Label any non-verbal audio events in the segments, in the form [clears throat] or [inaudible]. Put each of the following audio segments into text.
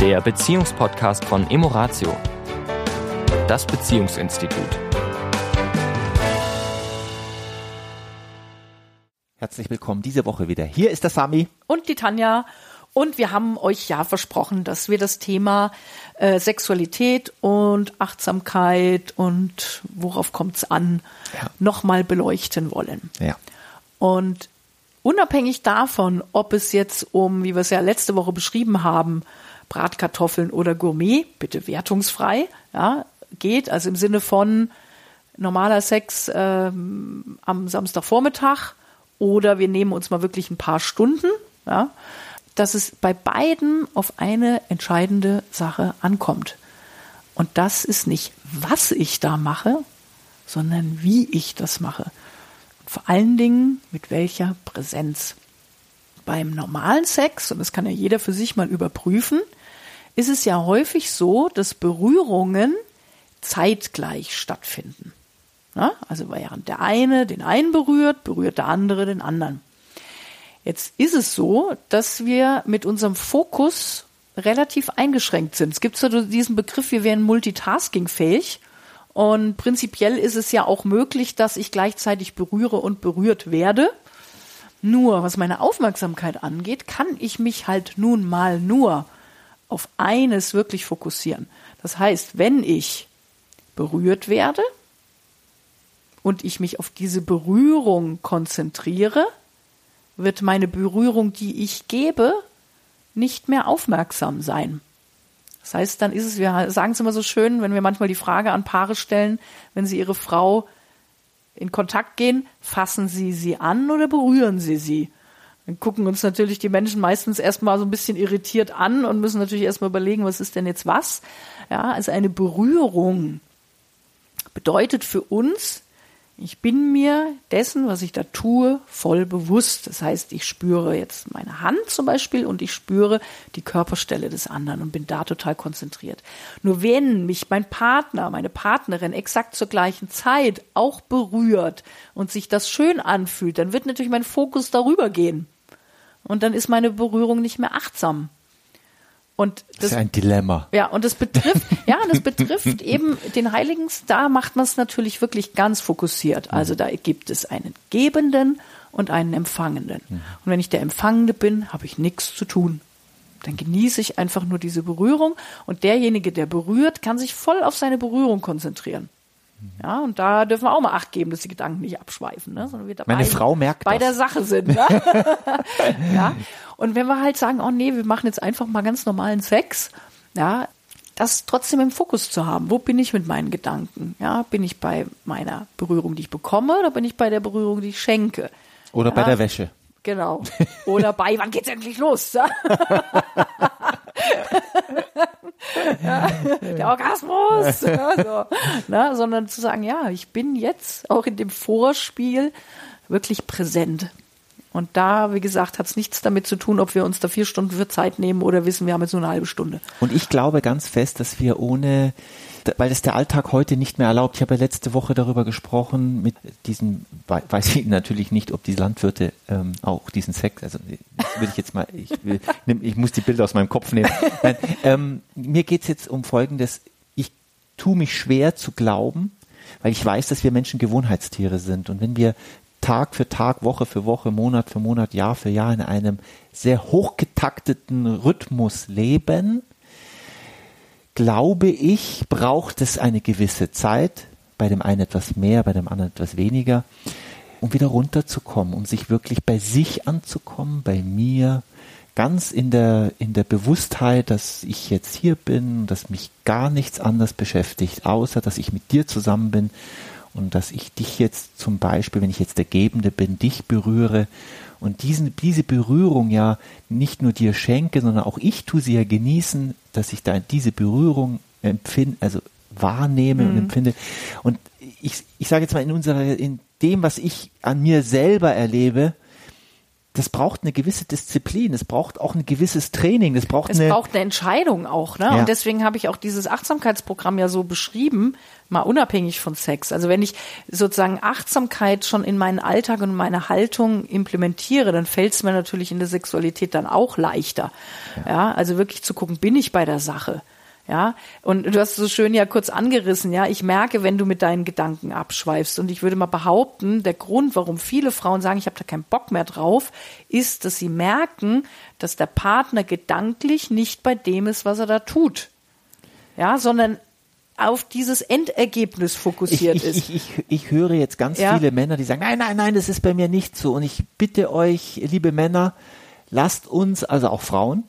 der Beziehungspodcast von Emoratio, das Beziehungsinstitut. Herzlich willkommen diese Woche wieder. Hier ist der Sami. Und die Tanja. Und wir haben euch ja versprochen, dass wir das Thema äh, Sexualität und Achtsamkeit und worauf kommt es an, Ja. nochmal beleuchten wollen. Ja. Und unabhängig davon, ob es jetzt um, wie wir es ja letzte Woche beschrieben haben, Bratkartoffeln oder Gourmet, bitte wertungsfrei, ja, geht, also im Sinne von normaler Sex ähm, am Samstagvormittag oder wir nehmen uns mal wirklich ein paar Stunden, ja, dass es bei beiden auf eine entscheidende Sache ankommt. Und das ist nicht, was ich da mache, sondern wie ich das mache. Vor allen Dingen mit welcher Präsenz. Beim normalen Sex, und das kann ja jeder für sich mal überprüfen, ist es ja häufig so, dass Berührungen zeitgleich stattfinden. Ja, also während der eine den einen berührt, berührt der andere den anderen. Jetzt ist es so, dass wir mit unserem Fokus relativ eingeschränkt sind. Es gibt so diesen Begriff, wir wären multitaskingfähig. Und prinzipiell ist es ja auch möglich, dass ich gleichzeitig berühre und berührt werde. Nur, was meine Aufmerksamkeit angeht, kann ich mich halt nun mal nur auf eines wirklich fokussieren. Das heißt, wenn ich berührt werde und ich mich auf diese Berührung konzentriere, wird meine Berührung, die ich gebe, nicht mehr aufmerksam sein. Das heißt, dann ist es, wir sagen es immer so schön, wenn wir manchmal die Frage an Paare stellen, wenn sie ihre Frau in Kontakt gehen, fassen sie sie an oder berühren sie sie? Dann gucken uns natürlich die Menschen meistens erstmal so ein bisschen irritiert an und müssen natürlich erstmal überlegen, was ist denn jetzt was? Ja, also eine Berührung bedeutet für uns, ich bin mir dessen, was ich da tue, voll bewusst. Das heißt, ich spüre jetzt meine Hand zum Beispiel und ich spüre die Körperstelle des anderen und bin da total konzentriert. Nur wenn mich mein Partner, meine Partnerin exakt zur gleichen Zeit auch berührt und sich das schön anfühlt, dann wird natürlich mein Fokus darüber gehen. Und dann ist meine Berührung nicht mehr achtsam. Und Das ist ein Dilemma. ja, und das betrifft, [laughs] ja, das betrifft eben den Heiligen, da macht man es natürlich wirklich ganz fokussiert. Also da gibt es einen Gebenden und einen Empfangenden. Und wenn ich der Empfangende bin, habe ich nichts zu tun. Dann genieße ich einfach nur diese Berührung und derjenige, der berührt, kann sich voll auf seine Berührung konzentrieren. Ja, und da dürfen wir auch mal Acht geben, dass die Gedanken nicht abschweifen, ne? sondern wir dabei Meine Frau merkt bei das. der Sache sind. Ne? [laughs] [laughs] ja. Und wenn wir halt sagen, oh nee, wir machen jetzt einfach mal ganz normalen Sex, ja, das trotzdem im Fokus zu haben. Wo bin ich mit meinen Gedanken? Ja, bin ich bei meiner Berührung, die ich bekomme, oder bin ich bei der Berührung, die ich schenke? Oder bei Ja. der Wäsche. Genau. [laughs] Oder bei, wann geht's endlich los? Ja? der Orgasmus. Ja, [laughs] so. Na, sondern zu sagen, ja, ich bin jetzt auch in dem Vorspiel wirklich präsent. Und da, wie gesagt, hat es nichts damit zu tun, ob wir uns da vier Stunden für Zeit nehmen oder wissen, wir haben jetzt nur eine halbe Stunde. Und ich glaube ganz fest, dass wir ohne, weil es der Alltag heute nicht mehr erlaubt. Ich habe ja letzte Woche darüber gesprochen mit diesen, wei- weiß ich natürlich nicht, ob die Landwirte ähm, auch diesen Sex, also das will ich jetzt mal, ich, will, [laughs] ich muss die Bilder aus meinem Kopf nehmen. Nein, ähm, mir geht's jetzt um Folgendes. Ich tue mich schwer zu glauben, weil ich weiß, dass wir Menschen Gewohnheitstiere sind. Und wenn wir Tag für Tag, Woche für Woche, Monat für Monat, Jahr für Jahr in einem sehr hochgetakteten Rhythmus leben, glaube ich, braucht es eine gewisse Zeit, bei dem einen etwas mehr, bei dem anderen etwas weniger, um wieder runterzukommen, um sich wirklich bei sich anzukommen, bei mir, ganz in der, in der Bewusstheit, dass ich jetzt hier bin, dass mich gar nichts anderes beschäftigt, außer dass ich mit dir zusammen bin und dass ich dich jetzt zum Beispiel, wenn ich jetzt der Gebende bin, dich berühre und diesen, diese Berührung ja nicht nur dir schenke, sondern auch ich tue sie ja genießen, dass ich da diese Berührung empfinde, also wahrnehme und empfinde. Und ich, ich sage jetzt mal in unserer, in dem, was ich an mir selber erlebe, das braucht eine gewisse Disziplin, es braucht auch ein gewisses Training, es braucht Es eine braucht eine Entscheidung auch, ne? Ja. Und deswegen habe ich auch dieses Achtsamkeitsprogramm ja so beschrieben, mal unabhängig von Sex. Also wenn ich sozusagen Achtsamkeit schon in meinen Alltag und meine Haltung implementiere, dann fällt es mir natürlich in der Sexualität dann auch leichter. Ja. also wirklich zu gucken, bin ich bei der Sache? Ja, und du hast so schön ja kurz angerissen, ja, ich merke, wenn du mit deinen Gedanken abschweifst. Und ich würde mal behaupten, der Grund, warum viele Frauen sagen, ich habe da keinen Bock mehr drauf, ist, dass sie merken, dass der Partner gedanklich nicht bei dem ist, was er da tut. Ja, sondern auf dieses Endergebnis fokussiert ich, ist. ich, ich, ich höre jetzt ganz Ja. viele Männer, die sagen, nein, nein, nein, das ist bei mir nicht so. Und ich bitte euch, liebe Männer, lasst uns, also auch Frauen,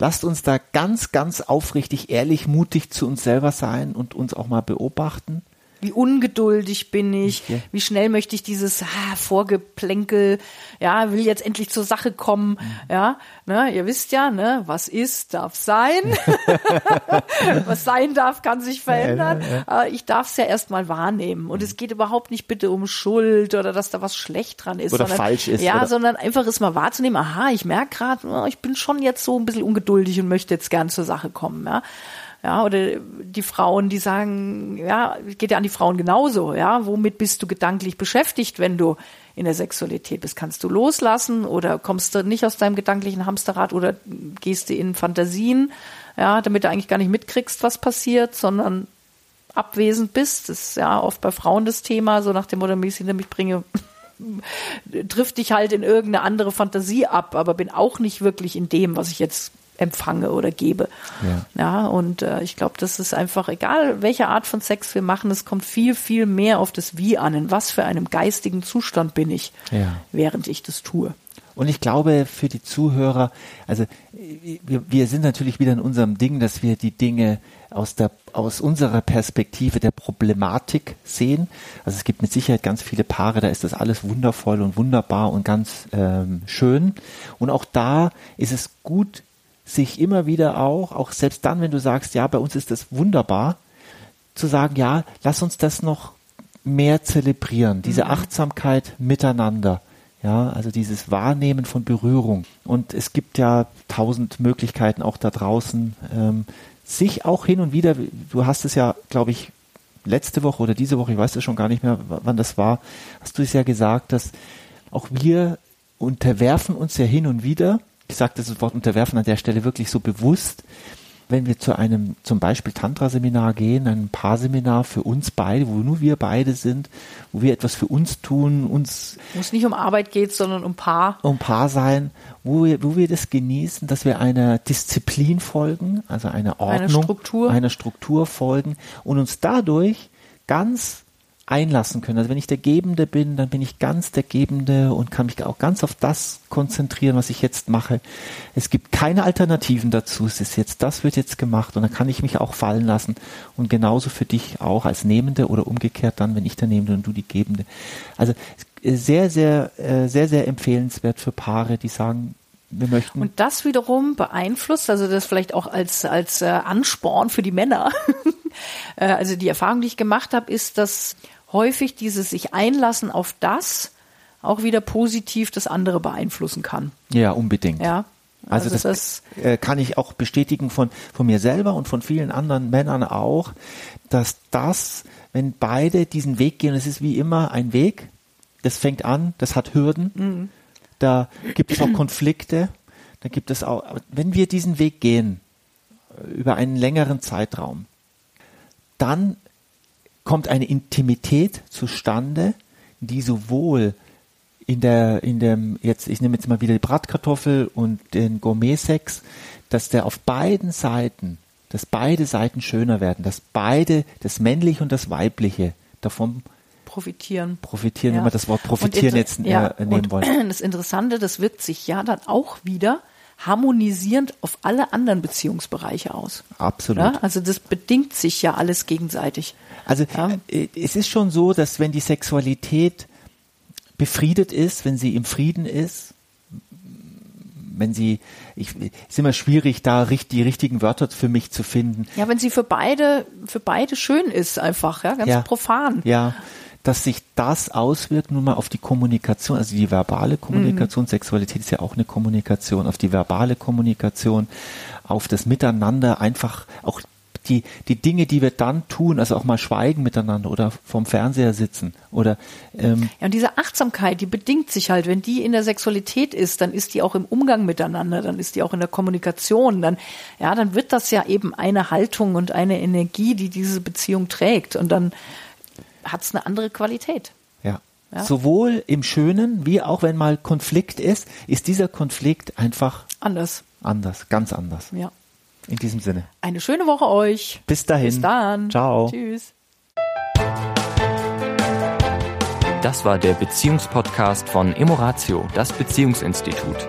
lasst uns da ganz, ganz aufrichtig, ehrlich, mutig zu uns selber sein und uns auch mal beobachten. Wie ungeduldig bin ich? Ja. Wie schnell möchte ich dieses ah, Vorgeplänkel? Ja, will jetzt endlich zur Sache kommen. Ja, ne, ihr wisst ja, ne, was ist, darf sein. [laughs] was sein darf, kann sich verändern. Aber ich darf es ja erstmal wahrnehmen. Und es geht überhaupt nicht bitte um Schuld oder dass da was schlecht dran ist. Oder sondern, falsch ist, Ja, sondern einfach es mal wahrzunehmen. Aha, ich merke gerade, oh, ich bin schon jetzt so ein bisschen ungeduldig und möchte jetzt gern zur Sache kommen. Ja. Ja, oder die Frauen, die sagen, ja, geht ja an die Frauen genauso, ja, womit bist du gedanklich beschäftigt, wenn du in der Sexualität bist? Kannst du loslassen oder kommst du nicht aus deinem gedanklichen Hamsterrad oder gehst du in Fantasien, ja, damit du eigentlich gar nicht mitkriegst, was passiert, sondern abwesend bist? Das ist ja oft bei Frauen das Thema, so nach dem Motto, wie ich sie nämlich bringe, [laughs] trifft dich halt in irgendeine andere Fantasie ab, aber bin auch nicht wirklich in dem, was ich jetzt empfange oder gebe. Ja. Ja, und äh, ich glaube, das ist einfach egal, welche Art von Sex wir machen, es kommt viel, viel mehr auf das Wie an. In was für einem geistigen Zustand bin ich, Ja. während ich das tue. Und ich glaube, für die Zuhörer, also wir, wir sind natürlich wieder in unserem Ding, dass wir die Dinge aus der aus unserer Perspektive der Problematik sehen. Also es gibt mit Sicherheit ganz viele Paare, da ist das alles wundervoll und wunderbar und ganz ähm, schön. Und auch da ist es gut, sich immer wieder auch, auch selbst dann, wenn du sagst, ja, bei uns ist das wunderbar, zu sagen, ja, lass uns das noch mehr zelebrieren, diese Achtsamkeit miteinander. Ja, also dieses Wahrnehmen von Berührung. Und es gibt ja tausend Möglichkeiten auch da draußen, ähm, sich auch hin und wieder, du hast es ja, glaube ich, letzte Woche oder diese Woche, ich weiß es schon gar nicht mehr, wann das war, hast du es ja gesagt, dass auch wir unterwerfen uns ja hin und wieder. Ich sage das Wort unterwerfen an der Stelle wirklich so bewusst, wenn wir zu einem zum Beispiel Tantra-Seminar gehen, ein Paarseminar für uns beide, wo nur wir beide sind, wo wir etwas für uns tun, uns Wo es nicht um Arbeit geht, sondern um Paar. um Paar sein, wo wir, wo wir das genießen, dass wir einer Disziplin folgen, also einer Ordnung, Struktur. einer Struktur folgen und uns dadurch ganz einlassen können. Also wenn ich der Gebende bin, dann bin ich ganz der Gebende und kann mich auch ganz auf das konzentrieren, was ich jetzt mache. Es gibt keine Alternativen dazu. Es ist jetzt, das wird jetzt gemacht und dann kann ich mich auch fallen lassen. Und genauso für dich auch als Nehmende oder umgekehrt dann, wenn ich der Nehmende und du die Gebende. Also sehr, sehr, äh, sehr, sehr empfehlenswert für Paare, die sagen, wir möchten. Und das wiederum beeinflusst, also das vielleicht auch als, als äh, Ansporn für die Männer. [laughs] äh, also die Erfahrung, die ich gemacht habe, ist, dass häufig dieses sich einlassen auf das auch wieder positiv das andere beeinflussen kann. ja, unbedingt. Ja. Also, das, das äh, kann ich auch bestätigen von, von mir selber und von vielen anderen Männern auch, dass das, wenn beide diesen Weg gehen, es ist wie immer ein Weg, das fängt an, das hat Hürden, da gibt es auch Konflikte, da gibt es auch, wenn wir diesen Weg gehen, äh, über einen längeren Zeitraum, dann kommt eine Intimität zustande, die sowohl in der, in dem, jetzt, ich nehme jetzt mal wieder die Bratkartoffel und den Gourmet-Sex, dass der auf beiden Seiten, dass beide Seiten schöner werden, dass beide, das Männliche und das Weibliche davon profitieren. profitieren, Ja. wenn wir das Wort profitieren jetzt äh, ja, nehmen wollen. [clears throat] Das Interessante, das wirkt sich ja dann auch wieder harmonisierend auf alle anderen Beziehungsbereiche aus. Absolut. Ja, also das bedingt sich ja alles gegenseitig. Also Ja. äh, es ist schon so, dass wenn die Sexualität befriedet ist, wenn sie im Frieden ist, wenn sie, ich, ist immer schwierig, da die richtigen Wörter für mich zu finden. Ja, wenn sie für beide, für beide schön ist, einfach, ja, ganz Ja. profan. Ja, dass sich das auswirkt nun mal auf die Kommunikation, also die verbale Kommunikation, mhm. Sexualität ist ja auch eine Kommunikation, auf die verbale Kommunikation, auf das Miteinander, einfach auch die, die Dinge, die wir dann tun, also auch mal schweigen miteinander oder vorm Fernseher sitzen oder ähm ja und diese Achtsamkeit, die bedingt sich halt, wenn die in der Sexualität ist, dann ist die auch im Umgang miteinander, dann ist die auch in der Kommunikation, dann ja, dann wird das ja eben eine Haltung und eine Energie, die diese Beziehung trägt. Und dann hat es eine andere Qualität. Ja. ja. Sowohl im Schönen wie auch wenn mal Konflikt ist, ist dieser Konflikt einfach anders. Anders, ganz anders. Ja. In diesem Sinne. Eine schöne Woche euch. Bis dahin. Bis dann. Ciao. Tschüss. Das war der Beziehungspodcast von Emoratio, das Beziehungsinstitut.